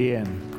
bien.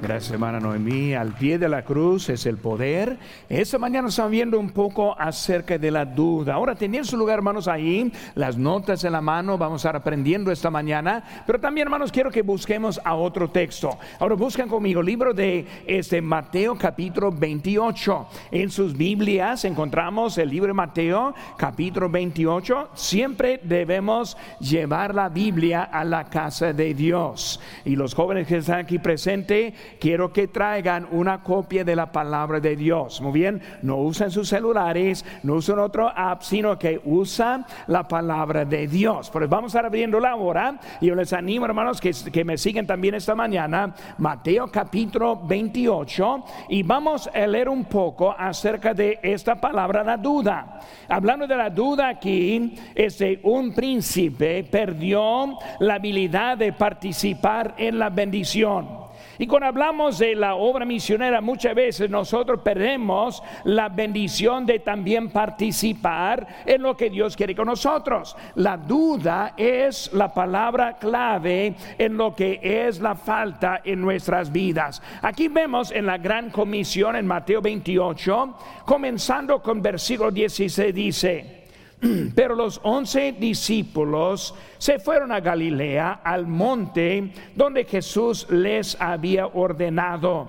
Gracias, hermana Noemí. Al pie de la cruz es el poder. Esta mañana estamos viendo un poco acerca de la duda. Ahora, tenían su lugar, hermanos, ahí, las notas en la mano. Vamos a estar aprendiendo esta mañana. Pero también, hermanos, quiero que busquemos a otro texto. Ahora, buscan conmigo libro de este Mateo, capítulo 28. En sus Biblias encontramos el libro de Mateo, capítulo 28. Siempre debemos llevar la Biblia a la casa de Dios. Y los jóvenes que están aquí presentes, quiero que traigan una copia de la palabra de Dios. Muy bien, no usen sus celulares, no usen otro app, sino que usan la palabra de Dios. Pues vamos a estar abriéndola ahora. Y yo les animo, hermanos, que, que me siguen también esta mañana. Mateo capítulo 28. Y vamos a leer un poco acerca de esta palabra, la duda. Hablando de la duda aquí, este, un príncipe perdió la habilidad de participar en la bendición. Y cuando hablamos de la obra misionera, muchas veces nosotros perdemos la bendición de también participar en lo que Dios quiere con nosotros. La duda es la palabra clave en lo que es la falta en nuestras vidas. Aquí vemos en la gran comisión en Mateo 28, comenzando con versículo 16, dice, Pero los once discípulos se fueron a Galilea, al monte donde Jesús les había ordenado.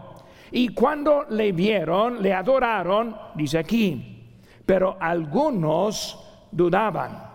Y cuando le vieron, le adoraron, dice aquí, pero algunos dudaban.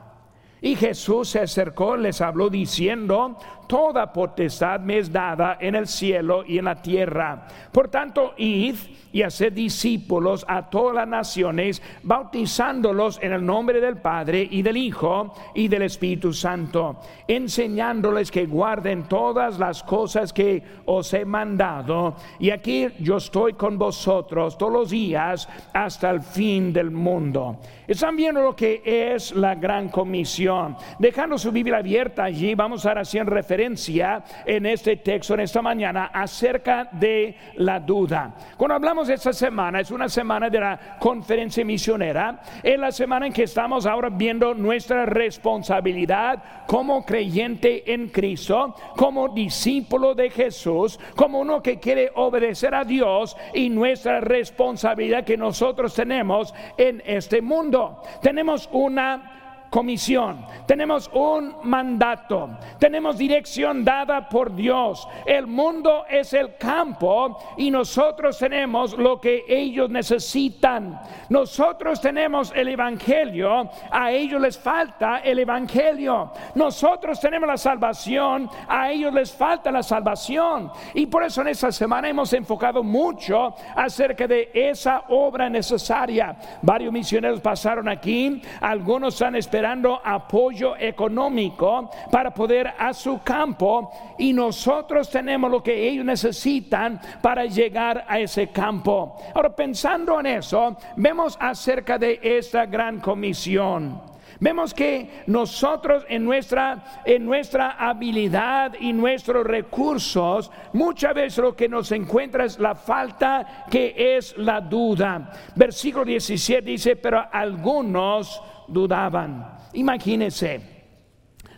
Y Jesús se acercó, les habló diciendo, toda potestad me es dada en el cielo y en la tierra. Por tanto, id y haced discípulos a todas las naciones, bautizándolos en el nombre del Padre y del Hijo y del Espíritu Santo, enseñándoles que guarden todas las cosas que os he mandado. Y aquí yo estoy con vosotros todos los días hasta el fin del mundo. Están viendo lo que es la gran comisión. Dejando su Biblia abierta allí, vamos a hacer referencia en este texto, en esta mañana, acerca de la duda. Cuando hablamos esta semana, es una semana de la conferencia misionera, es la semana en que estamos ahora viendo nuestra responsabilidad como creyente en Cristo, como discípulo de Jesús, como uno que quiere obedecer a Dios y nuestra responsabilidad que nosotros tenemos en este mundo. Tenemos una comisión, tenemos un mandato, tenemos dirección dada por Dios. El mundo es el campo y nosotros tenemos lo que ellos necesitan. Nosotros tenemos el Evangelio, a ellos les falta el Evangelio. Nosotros tenemos la salvación, a ellos les falta la salvación. Y por eso en esta semana hemos enfocado mucho acerca de esa obra necesaria. Varios misioneros pasaron aquí, algunos han esperado apoyo económico para poder a su campo y nosotros tenemos lo que ellos necesitan para llegar a ese campo. Ahora, pensando en eso, vemos acerca de esta gran comisión. Vemos que nosotros en nuestra, en nuestra habilidad y nuestros recursos, muchas veces lo que nos encuentra es la falta que es la duda. Versículo 17 dice, pero algunos dudaban. Imagínense,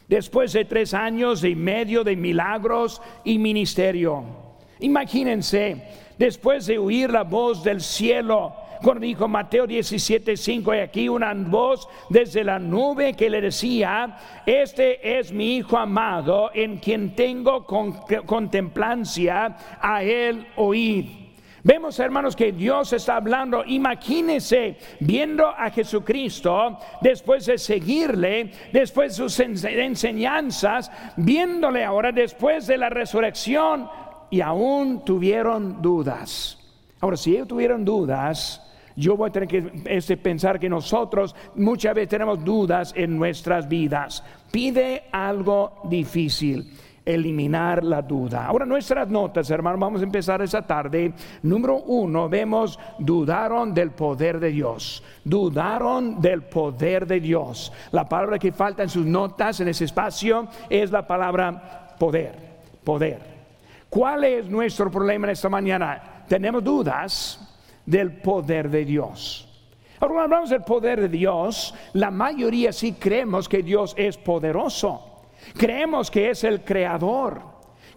después de tres años y medio de milagros y ministerio, imagínense, después de oír la voz del cielo, cuando dijo Mateo 17, 5, y aquí una voz desde la nube que le decía, este es mi Hijo amado en quien tengo contemplancia, a él oír. Vemos, hermanos, que Dios está hablando. Imagínense viendo a Jesucristo después de seguirle, después de sus enseñanzas, viéndole ahora después de la resurrección y aún tuvieron dudas. Ahora, si ellos tuvieron dudas, yo voy a tener que este, pensar que nosotros muchas veces tenemos dudas en nuestras vidas. Pide algo difícil eliminar la duda. Ahora nuestras notas, hermanos, vamos a empezar esa tarde. Número uno, vemos, dudaron del poder de Dios. Dudaron del poder de Dios. La palabra que falta en sus notas, en ese espacio, es la palabra poder. Poder. ¿Cuál es nuestro problema en esta mañana? Tenemos dudas del poder de Dios. Ahora, cuando hablamos del poder de Dios, la mayoría sí creemos que Dios es poderoso. Creemos que es el creador.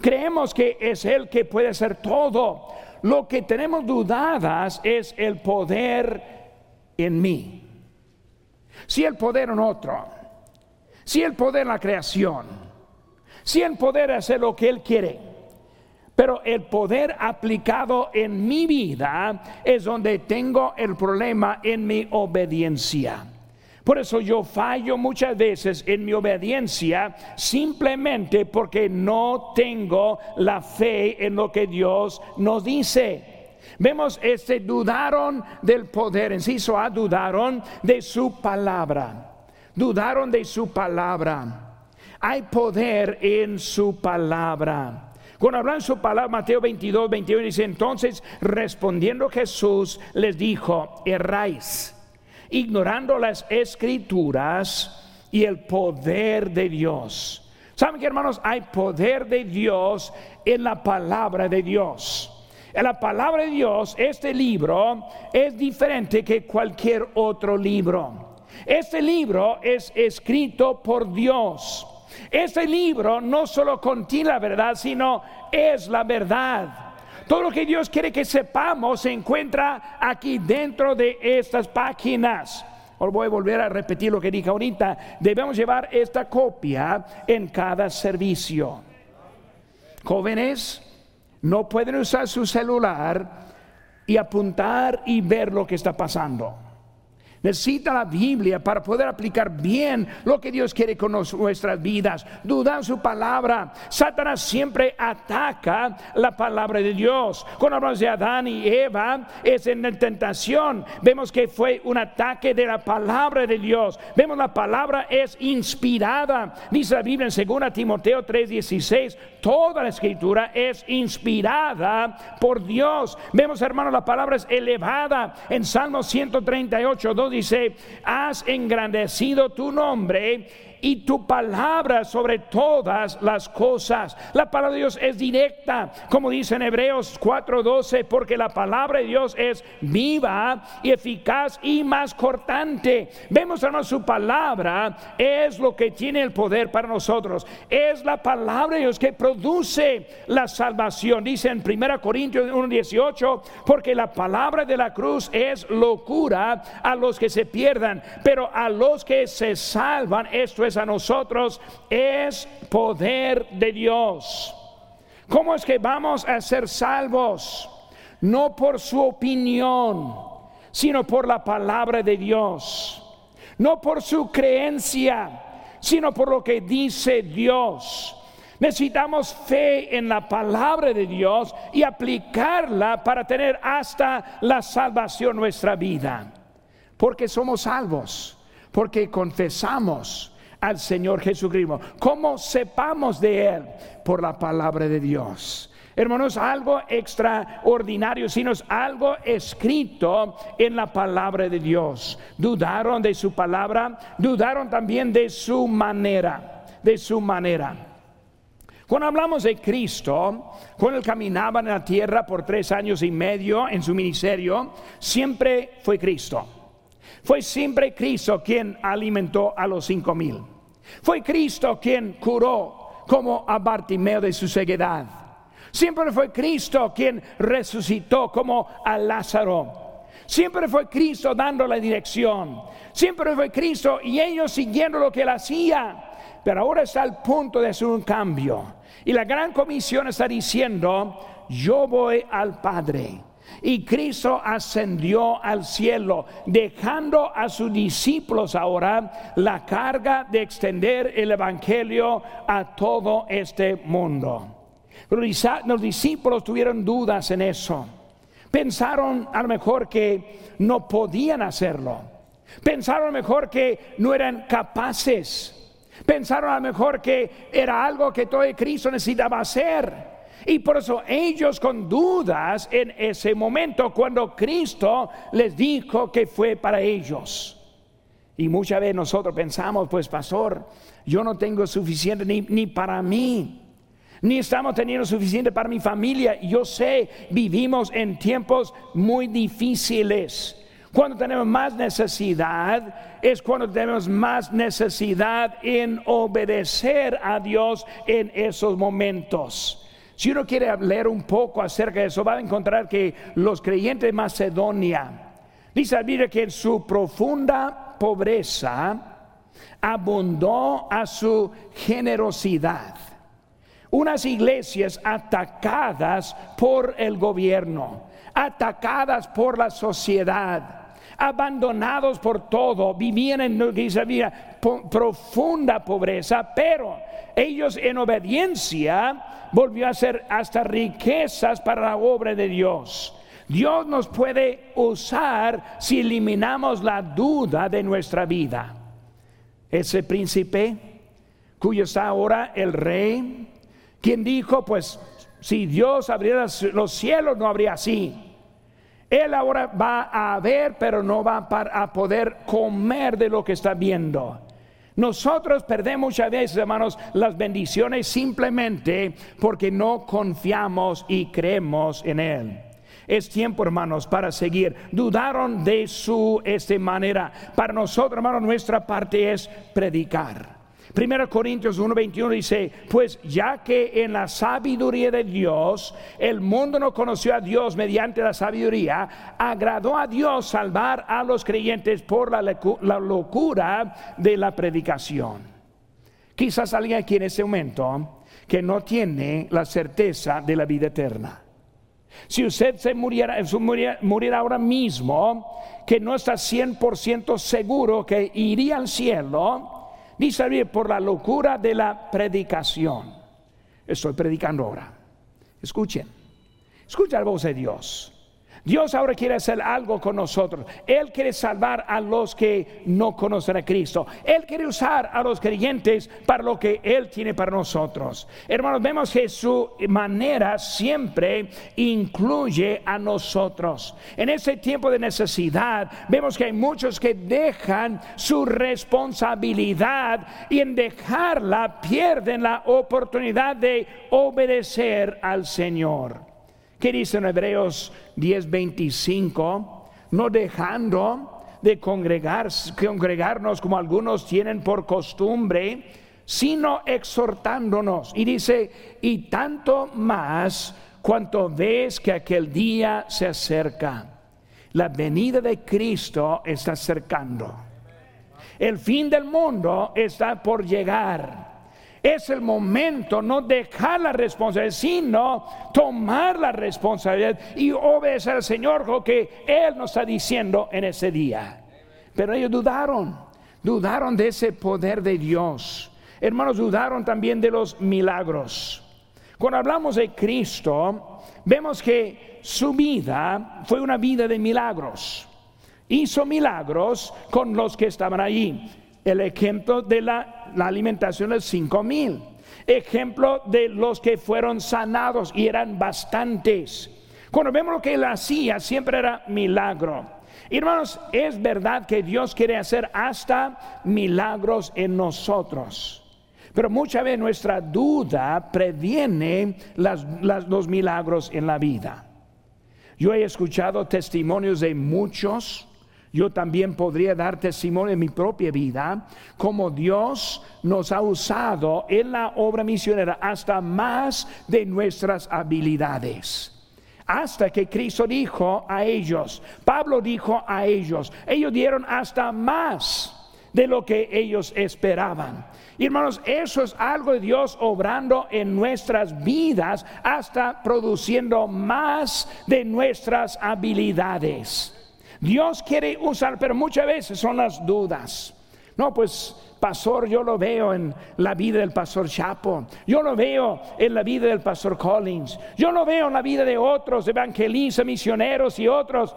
Creemos que es Él que puede hacer todo. Lo que tenemos dudadas es el poder en mí. Si el poder en otro, si el poder en la creación, si el poder hacer lo que Él quiere. Pero el poder aplicado en mi vida es donde tengo el problema en mi obediencia. Por eso yo fallo muchas veces en mi obediencia simplemente porque no tengo la fe en lo que Dios nos dice. Vemos este dudaron del poder, en sí, A, dudaron de su palabra. Dudaron de su palabra. Hay poder en su palabra. Cuando hablan su palabra, Mateo 22, 21 dice, entonces respondiendo Jesús les dijo, erráis ignorando las escrituras y el poder de Dios. ¿Saben que hermanos? Hay poder de Dios en la palabra de Dios. En la palabra de Dios, este libro es diferente que cualquier otro libro. Este libro es escrito por Dios. Este libro no solo contiene la verdad, sino es la verdad. Todo lo que Dios quiere que sepamos se encuentra aquí dentro de estas páginas. Ahora voy a volver a repetir lo que dije ahorita. Debemos llevar esta copia en cada servicio. Jóvenes, no pueden usar su celular y apuntar y ver lo que está pasando. Necesita la Biblia para poder aplicar bien lo que Dios quiere con nuestras vidas. Dudan su palabra. Satanás siempre ataca la palabra de Dios. Cuando hablamos de Adán y Eva, es en tentación. Vemos que fue un ataque de la palabra de Dios. Vemos la palabra es inspirada. Dice la Biblia en 2 Timoteo 3:16, toda la escritura es inspirada por Dios. Vemos, hermano, la palabra es elevada. En Salmo 138, 2 dice, has engrandecido tu nombre y tu palabra sobre todas las cosas. La palabra de Dios es directa, como dice en Hebreos 4:12, porque la palabra de Dios es viva y eficaz y más cortante. Vemos, hermanos, su palabra es lo que tiene el poder para nosotros. Es la palabra de Dios que produce la salvación. Dice en 1 Corintios 1:18, porque la palabra de la cruz es locura a los que se pierdan, pero a los que se salvan, esto es a nosotros es poder de Dios. ¿Cómo es que vamos a ser salvos? No por su opinión, sino por la palabra de Dios. No por su creencia, sino por lo que dice Dios. Necesitamos fe en la palabra de Dios y aplicarla para tener hasta la salvación nuestra vida. Porque somos salvos, porque confesamos al Señor Jesucristo. ¿Cómo sepamos de Él? Por la palabra de Dios. Hermanos, algo extraordinario, sino es algo escrito en la palabra de Dios. Dudaron de su palabra, dudaron también de su manera, de su manera. Cuando hablamos de Cristo, cuando él caminaba en la tierra por tres años y medio en su ministerio, siempre fue Cristo. Fue siempre Cristo quien alimentó a los cinco mil. Fue Cristo quien curó como a Bartimeo de su ceguedad. Siempre fue Cristo quien resucitó como a Lázaro. Siempre fue Cristo dando la dirección. Siempre fue Cristo y ellos siguiendo lo que él hacía. Pero ahora está al punto de hacer un cambio. Y la gran comisión está diciendo, yo voy al Padre. Y Cristo ascendió al cielo, dejando a sus discípulos ahora la carga de extender el Evangelio a todo este mundo. Los discípulos tuvieron dudas en eso. Pensaron a lo mejor que no podían hacerlo. Pensaron a lo mejor que no eran capaces. Pensaron a lo mejor que era algo que todo Cristo necesitaba hacer. Y por eso ellos con dudas en ese momento cuando Cristo les dijo que fue para ellos. Y muchas veces nosotros pensamos, pues pastor, yo no tengo suficiente ni, ni para mí. Ni estamos teniendo suficiente para mi familia. Yo sé, vivimos en tiempos muy difíciles. Cuando tenemos más necesidad es cuando tenemos más necesidad en obedecer a Dios en esos momentos. Si uno quiere leer un poco acerca de eso, va a encontrar que los creyentes de Macedonia, dice la Biblia que en su profunda pobreza abundó a su generosidad. Unas iglesias atacadas por el gobierno, atacadas por la sociedad, abandonados por todo, vivían en lo que sabía, profunda pobreza, pero ellos en obediencia volvió a ser hasta riquezas para la obra de Dios. Dios nos puede usar si eliminamos la duda de nuestra vida. Ese príncipe, cuyo está ahora el rey, quien dijo, pues si Dios abriera los cielos no habría así. Él ahora va a ver, pero no va a poder comer de lo que está viendo. Nosotros perdemos muchas veces, hermanos, las bendiciones simplemente porque no confiamos y creemos en Él. Es tiempo, hermanos, para seguir. Dudaron de su este manera. Para nosotros, hermanos, nuestra parte es predicar. 1 Corintios 1:21 dice, pues ya que en la sabiduría de Dios el mundo no conoció a Dios mediante la sabiduría, agradó a Dios salvar a los creyentes por la, locura de la predicación. Quizás alguien aquí en ese momento que no tiene la certeza de la vida eterna. Si usted se muriera, muriera ahora mismo, que no está 100% seguro que iría al cielo, Dice por la locura de la predicación. Estoy predicando ahora. Escuchen. Escucha la voz de Dios. Dios ahora quiere hacer algo con nosotros. Él quiere salvar a los que no conocen a Cristo. Él quiere usar a los creyentes para lo que Él tiene para nosotros. Hermanos, vemos que su manera siempre incluye a nosotros. En ese tiempo de necesidad, vemos que hay muchos que dejan su responsabilidad y en dejarla pierden la oportunidad de obedecer al Señor. ¿Qué dice en Hebreos 10:25? No dejando de congregar, congregarnos como algunos tienen por costumbre, sino exhortándonos. Y dice, y tanto más cuanto ves que aquel día se acerca. La venida de Cristo está acercando. El fin del mundo está por llegar. Es el momento no dejar la responsabilidad, sino tomar la responsabilidad y obedecer al Señor lo que Él nos está diciendo en ese día. Pero ellos dudaron, dudaron de ese poder de Dios. Hermanos, dudaron también de los milagros. Cuando hablamos de Cristo, vemos que su vida fue una vida de milagros. Hizo milagros con los que estaban allí el ejemplo de la, alimentación de cinco mil, ejemplo de los que fueron sanados y eran bastantes. Cuando vemos lo que él hacía, siempre era milagro. Hermanos, es verdad que Dios quiere hacer hasta milagros en nosotros. Pero muchas veces nuestra duda previene los milagros en la vida. Yo he escuchado testimonios de muchos yo también podría dar testimonio en mi propia vida, como Dios nos ha usado en la obra misionera hasta más de nuestras habilidades. Hasta que Cristo dijo a ellos, Pablo dijo a ellos, ellos dieron hasta más de lo que ellos esperaban. Y hermanos, eso es algo de Dios obrando en nuestras vidas, hasta produciendo más de nuestras habilidades. Dios quiere usar, pero muchas veces son las dudas. No, pues pastor, yo lo veo en la vida del pastor Chapo, yo lo veo en la vida del pastor Collins, yo lo veo en la vida de otros evangelistas, misioneros y otros,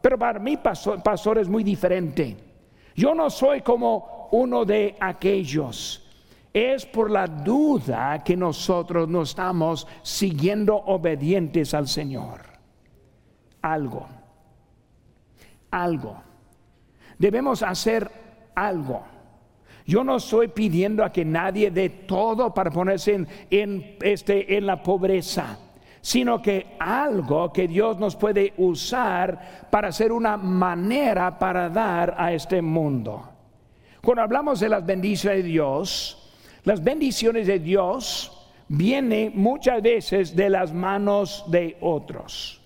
pero para mí pastor, es muy diferente. Yo no soy como uno de aquellos. Es por la duda que nosotros no estamos siguiendo obedientes al Señor. Algo algo. Debemos hacer algo. Yo no estoy pidiendo a que nadie dé todo para ponerse en, este, en la pobreza, sino que algo que Dios nos puede usar para hacer una manera para dar a este mundo. Cuando hablamos de las bendiciones de Dios, las bendiciones de Dios viene muchas veces de las manos de otros.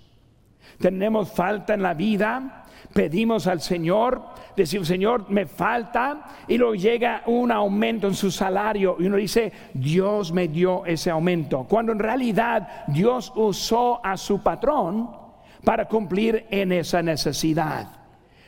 Tenemos falta en la vida, pedimos al Señor, decimos, Señor, me falta, y luego llega un aumento en su salario, y uno dice, Dios me dio ese aumento, cuando en realidad Dios usó a su patrón para cumplir en esa necesidad.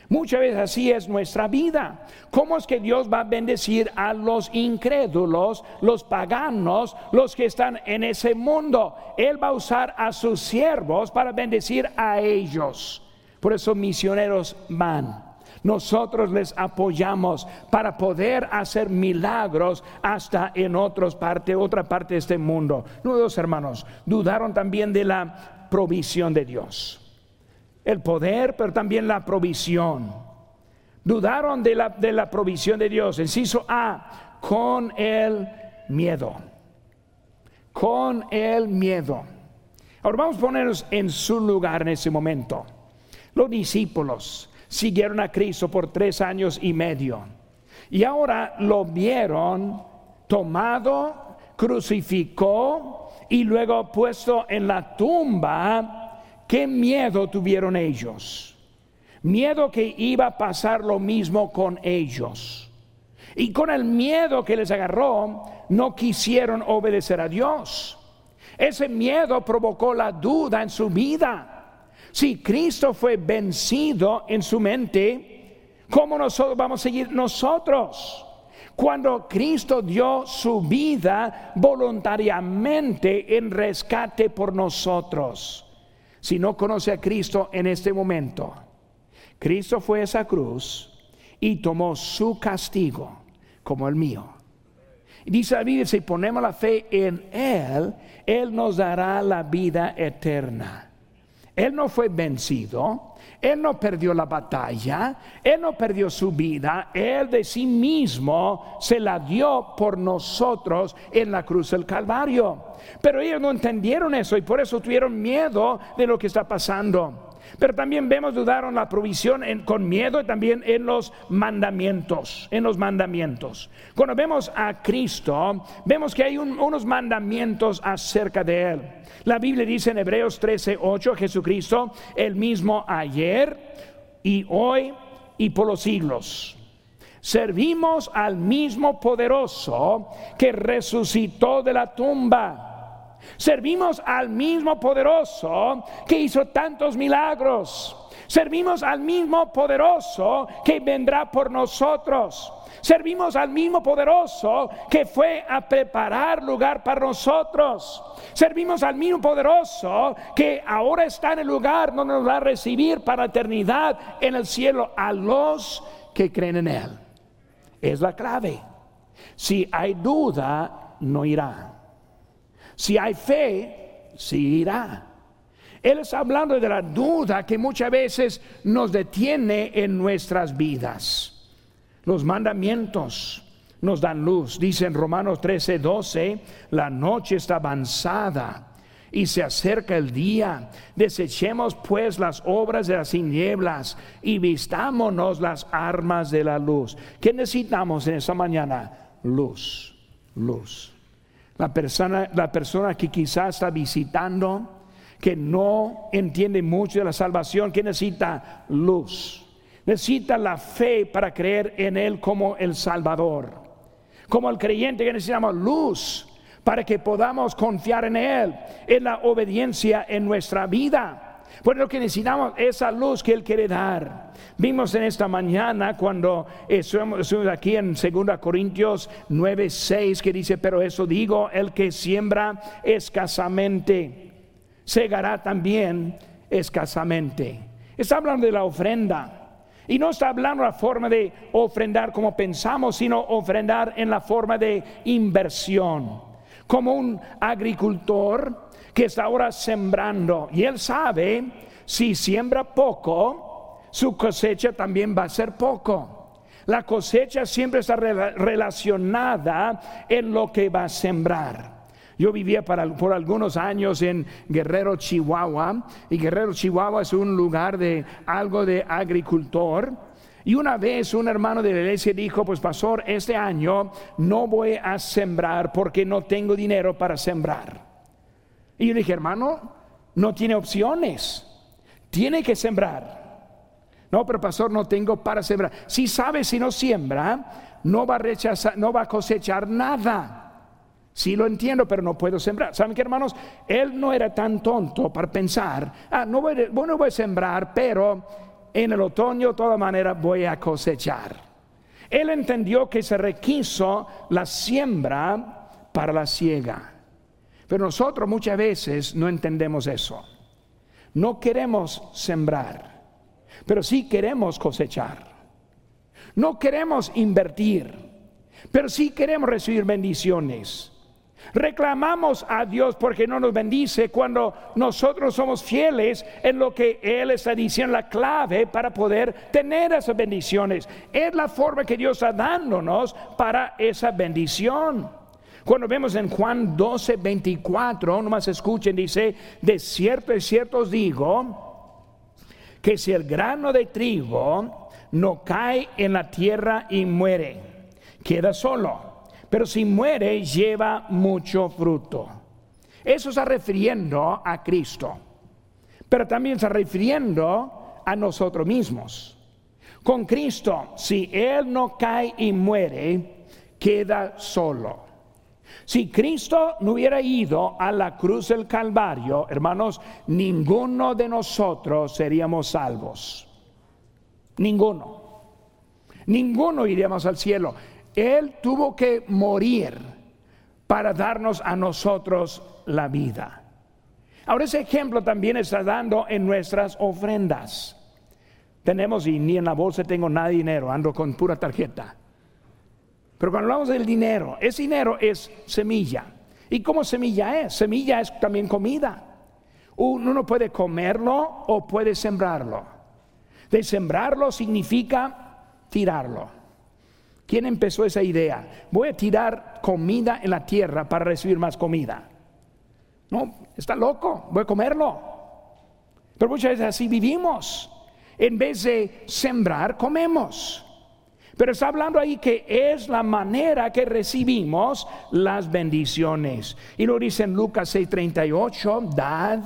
Muchas veces así es nuestra vida. ¿Cómo es que Dios va a bendecir a los incrédulos, los paganos, los que están en ese mundo? Él va a usar a sus siervos para bendecir a ellos. Por eso misioneros van. Nosotros les apoyamos para poder hacer milagros hasta en otras parte, otra parte de este mundo. Nuevos hermanos, dudaron también de la provisión de Dios el poder, pero también la provisión. Dudaron de la, de la provisión de Dios. Inciso A, con el miedo. Con el miedo. Ahora vamos a ponernos en su lugar en ese momento. Los discípulos siguieron a Cristo por tres años y medio. Y ahora lo vieron tomado, crucificó y luego puesto en la tumba ¿Qué miedo tuvieron ellos? Miedo que iba a pasar lo mismo con ellos. Y con el miedo que les agarró, no quisieron obedecer a Dios. Ese miedo provocó la duda en su vida. Si Cristo fue vencido en su mente, ¿cómo nosotros vamos a seguir nosotros? Cuando Cristo dio su vida voluntariamente en rescate por nosotros si no conoce a Cristo en este momento. Cristo fue a esa cruz y tomó su castigo como el mío. Dice la Biblia, si ponemos la fe en Él, Él nos dará la vida eterna. Él no fue vencido, Él no perdió la batalla, Él no perdió su vida, Él de sí mismo se la dio por nosotros en la cruz del Calvario. Pero ellos no entendieron eso y por eso tuvieron miedo de lo que está pasando. Pero también vemos, dudaron la provisión con miedo y también en los mandamientos, en los mandamientos. Cuando vemos a Cristo, vemos que hay unos mandamientos acerca de Él. La Biblia dice en Hebreos 13, 8, Jesucristo, el mismo ayer y hoy y por los siglos. Servimos al mismo poderoso que resucitó de la tumba Servimos al mismo poderoso que hizo tantos milagros. Servimos al mismo poderoso que vendrá por nosotros. Servimos al mismo poderoso que fue a preparar lugar para nosotros. Servimos al mismo poderoso que ahora está en el lugar donde nos va a recibir para eternidad en el cielo a los que creen en Él. Es la clave. Si hay duda, no irá. Si hay fe, sí irá. Él está hablando de la duda que muchas veces nos detiene en nuestras vidas. Los mandamientos nos dan luz. Dice en Romanos 13, 12, la noche está avanzada y se acerca el día. Desechemos pues las obras de las tinieblas y vistámonos las armas de la luz. ¿Qué necesitamos en esta mañana? Luz, luz. La persona, la persona que quizás está visitando, que no entiende mucho de la salvación, que necesita luz. Necesita la fe para creer en Él como el Salvador. Como el creyente que necesitamos luz para que podamos confiar en Él, en la obediencia en nuestra vida. Por lo que necesitamos esa luz que Él quiere dar. Vimos en esta mañana cuando estuvimos aquí en 2 Corintios 9, 6 que dice, pero eso digo, el que siembra escasamente, segará también escasamente. Está hablando de la ofrenda. Y no está hablando la forma de ofrendar como pensamos, sino ofrendar en la forma de inversión. Como un agricultor que está ahora sembrando y él sabe si siembra poco, su cosecha también va a ser poco. La cosecha siempre está relacionada en lo que va a sembrar. Yo vivía por algunos años en Guerrero, Chihuahua, y Guerrero, Chihuahua es un lugar de algo de agricultor. Y una vez un hermano de la iglesia dijo, pues pastor, este año no voy a sembrar porque no tengo dinero para sembrar. Y yo dije, hermano, no tiene opciones, tiene que sembrar. No, pero pastor, no tengo para sembrar. Si sabe, si no siembra, no va a rechazar, no va a cosechar nada. Sí lo entiendo, pero no puedo sembrar. ¿Saben qué, hermanos? Él no era tan tonto para pensar, ah, no voy, bueno, voy a sembrar, pero en el otoño de todas maneras voy a cosechar. Él entendió que se requiso la siembra para la siega. Pero nosotros muchas veces no entendemos eso. No queremos sembrar, pero sí queremos cosechar. No queremos invertir, pero sí queremos recibir bendiciones. Reclamamos a Dios porque no nos bendice cuando nosotros somos fieles en lo que Él está diciendo, la clave para poder tener esas bendiciones. Es la forma que Dios está dándonos para esa bendición. Cuando vemos en Juan 12, 24, nomás escuchen, dice, de cierto, de cierto os digo, que si el grano de trigo no cae en la tierra y muere, queda solo pero si muere lleva mucho fruto. Eso está refiriendo a Cristo, pero también está refiriendo a nosotros mismos. Con Cristo, si Él no cae y muere, queda solo. Si Cristo no hubiera ido a la cruz del Calvario, hermanos, ninguno de nosotros seríamos salvos. Ninguno. Ninguno iríamos al cielo. Él tuvo que morir para darnos a nosotros la vida. Ahora ese ejemplo también está dando en nuestras ofrendas. Tenemos y ni en la bolsa tengo nada de dinero, ando con pura tarjeta. Pero cuando hablamos del dinero, ese dinero es semilla. ¿Y cómo semilla es? Semilla es también comida. Uno puede comerlo o puede sembrarlo. De sembrarlo significa tirarlo. ¿Quién empezó esa idea? Voy a tirar comida en la tierra para recibir más comida. No, está loco, voy a comerlo. Pero muchas veces así vivimos. En vez de sembrar, comemos. Pero está hablando ahí que es la manera que recibimos las bendiciones. Y lo dice en Lucas 6:38, dad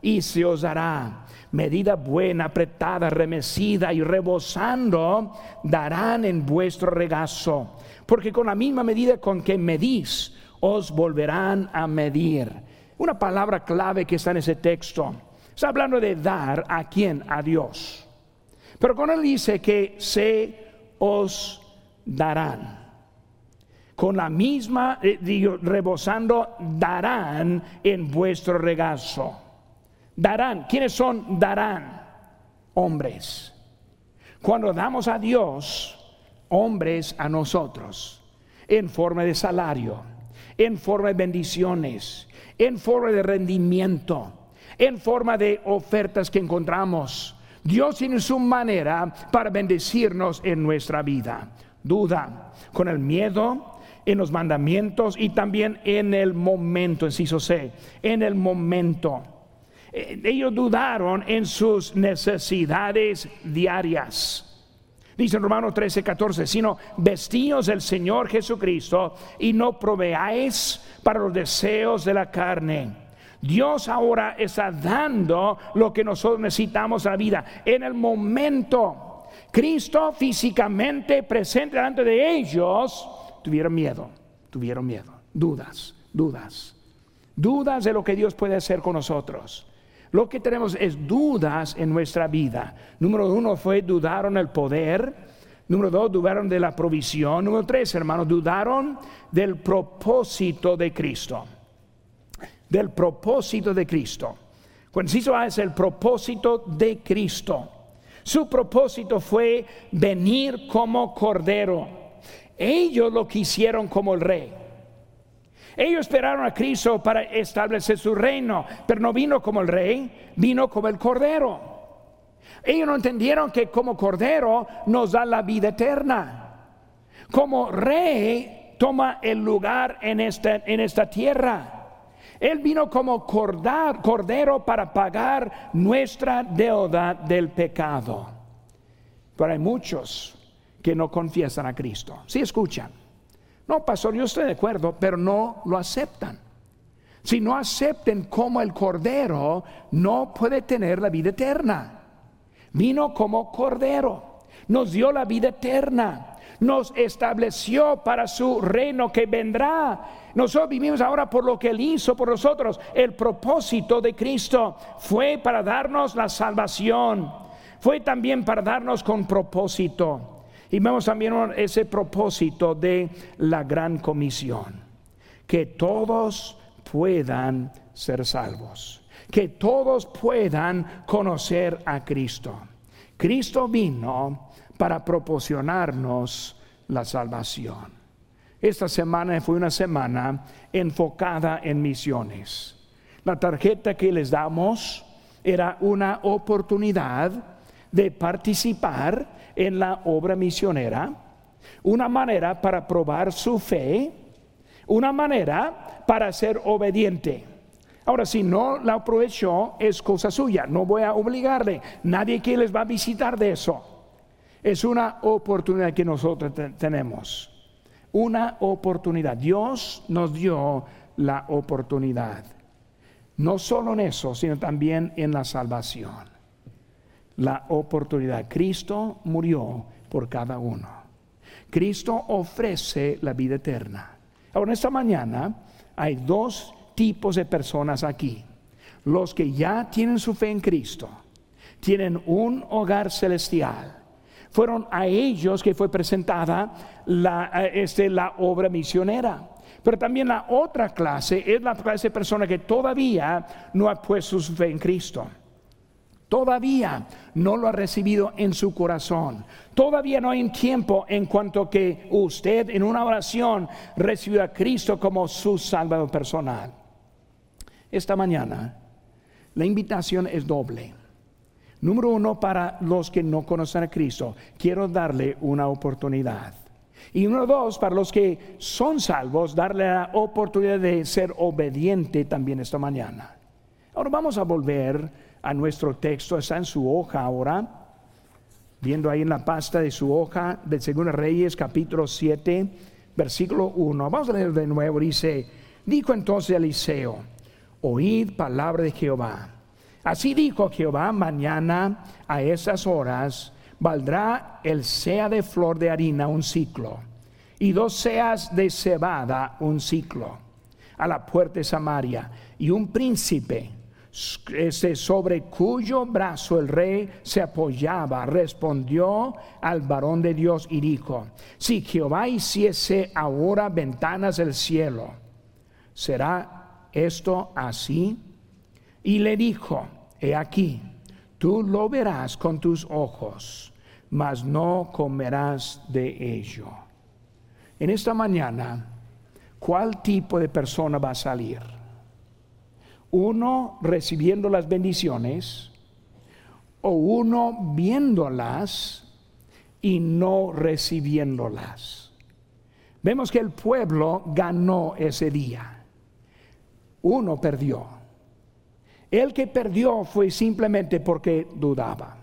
y se os dará medida buena, apretada, remecida y rebosando, darán en vuestro regazo. Porque con la misma medida con que medís, os volverán a medir. Una palabra clave que está en ese texto. Está hablando de dar a quién? A Dios. Pero cuando él dice que se os darán. Con la misma, eh, rebosando, darán en vuestro regazo. Darán. ¿Quiénes son darán? Hombres. Cuando damos a Dios, hombres a nosotros, en forma de salario, en forma de bendiciones, en forma de rendimiento, en forma de ofertas que encontramos. Dios tiene su manera para bendecirnos en nuestra vida. Duda, con el miedo, en los mandamientos y también en el momento, inciso C, en el momento. Eh, ellos dudaron en sus necesidades diarias. Dice en Romanos 13, 14, sino vestíos del Señor Jesucristo y no proveáis para los deseos de la carne. Dios ahora está dando lo que nosotros necesitamos a la vida. En el momento, Cristo físicamente presente delante de ellos, tuvieron miedo, tuvieron miedo, dudas, dudas, dudas de lo que Dios puede hacer con nosotros. Lo que tenemos es dudas en nuestra vida. Número uno fue dudaron el poder. Número dos, dudaron de la provisión. Número tres, hermanos, dudaron del propósito de Cristo. Del propósito de Cristo. Cuando se hizo es el propósito de Cristo. Su propósito fue venir como cordero. Ellos lo quisieron como el rey. Ellos esperaron a Cristo para establecer su reino, pero no vino como el rey, vino como el cordero. Ellos no entendieron que como cordero nos da la vida eterna. Como rey toma el lugar en esta, en esta tierra. Él vino como cordero para pagar nuestra deuda del pecado. Pero hay muchos que no confiesan a Cristo. Sí escuchan. No, pastor, yo estoy de acuerdo, pero no lo aceptan. Si no acepten como el Cordero, no puede tener la vida eterna. Vino como Cordero, nos dio la vida eterna nos estableció para su reino que vendrá. Nosotros vivimos ahora por lo que Él hizo por nosotros. El propósito de Cristo fue para darnos la salvación. Fue también para darnos con propósito. Y vemos también ese propósito de la gran comisión. Que todos puedan ser salvos. Que todos puedan conocer a Cristo. Cristo vino para proporcionarnos la salvación. Esta semana fue una semana enfocada en misiones. La tarjeta que les damos era una oportunidad de participar en la obra misionera, una manera para probar su fe, una manera para ser obediente. Ahora, si no la aprovechó, es cosa suya, no voy a obligarle, nadie que les va a visitar de eso. Es una oportunidad que nosotros tenemos. Una oportunidad. Dios nos dio la oportunidad. No solo en eso, sino también en la salvación. La oportunidad. Cristo murió por cada uno. Cristo ofrece la vida eterna. Ahora, esta mañana hay dos tipos de personas aquí. Los que ya tienen su fe en Cristo, tienen un hogar celestial fueron a ellos que fue presentada la, este, la obra misionera. Pero también la otra clase es la clase de persona que todavía no ha puesto su fe en Cristo. Todavía no lo ha recibido en su corazón. Todavía no hay tiempo en cuanto que usted en una oración recibió a Cristo como su salvador personal. Esta mañana la invitación es doble. Número uno, para los que no conocen a Cristo, quiero darle una oportunidad. Y número dos, para los que son salvos, darle la oportunidad de ser obediente también esta mañana. Ahora vamos a volver a nuestro texto, está en su hoja ahora, viendo ahí en la pasta de su hoja de Segundo Reyes, capítulo 7, versículo 1. Vamos a leer de nuevo, dice, dijo entonces Eliseo, oíd palabra de Jehová. Así dijo Jehová, mañana a esas horas valdrá el sea de flor de harina un ciclo y dos seas de cebada un ciclo a la puerta de Samaria y un príncipe ese sobre cuyo brazo el rey se apoyaba, respondió al varón de Dios y dijo, si Jehová hiciese ahora ventanas del cielo, ¿será esto así? Y le dijo, he aquí, tú lo verás con tus ojos, mas no comerás de ello. En esta mañana, ¿cuál tipo de persona va a salir? ¿Uno recibiendo las bendiciones o uno viéndolas y no recibiéndolas? Vemos que el pueblo ganó ese día. Uno perdió. El que perdió fue simplemente porque dudaba.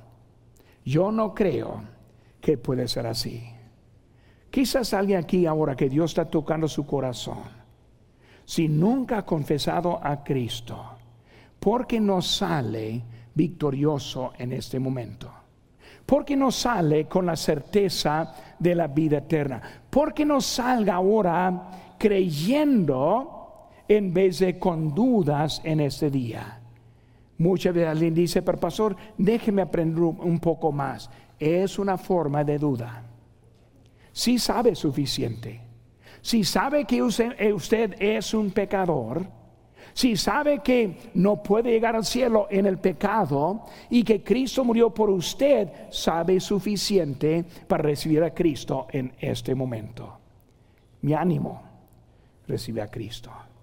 Yo no creo que puede ser así. Quizás alguien aquí ahora que Dios está tocando su corazón, si nunca ha confesado a Cristo, ¿por qué no sale victorioso en este momento? ¿Por qué no sale con la certeza de la vida eterna? ¿Por qué no salga ahora creyendo en vez de con dudas en este día? Muchas veces alguien dice, pero pastor, déjeme aprender un poco más. Es una forma de duda. Si sabe suficiente, si sabe que eh, usted, es un pecador, si sabe que no puede llegar al cielo en el pecado y que Cristo murió por usted, sabe suficiente para recibir a Cristo en este momento. Mi ánimo, recibe a Cristo.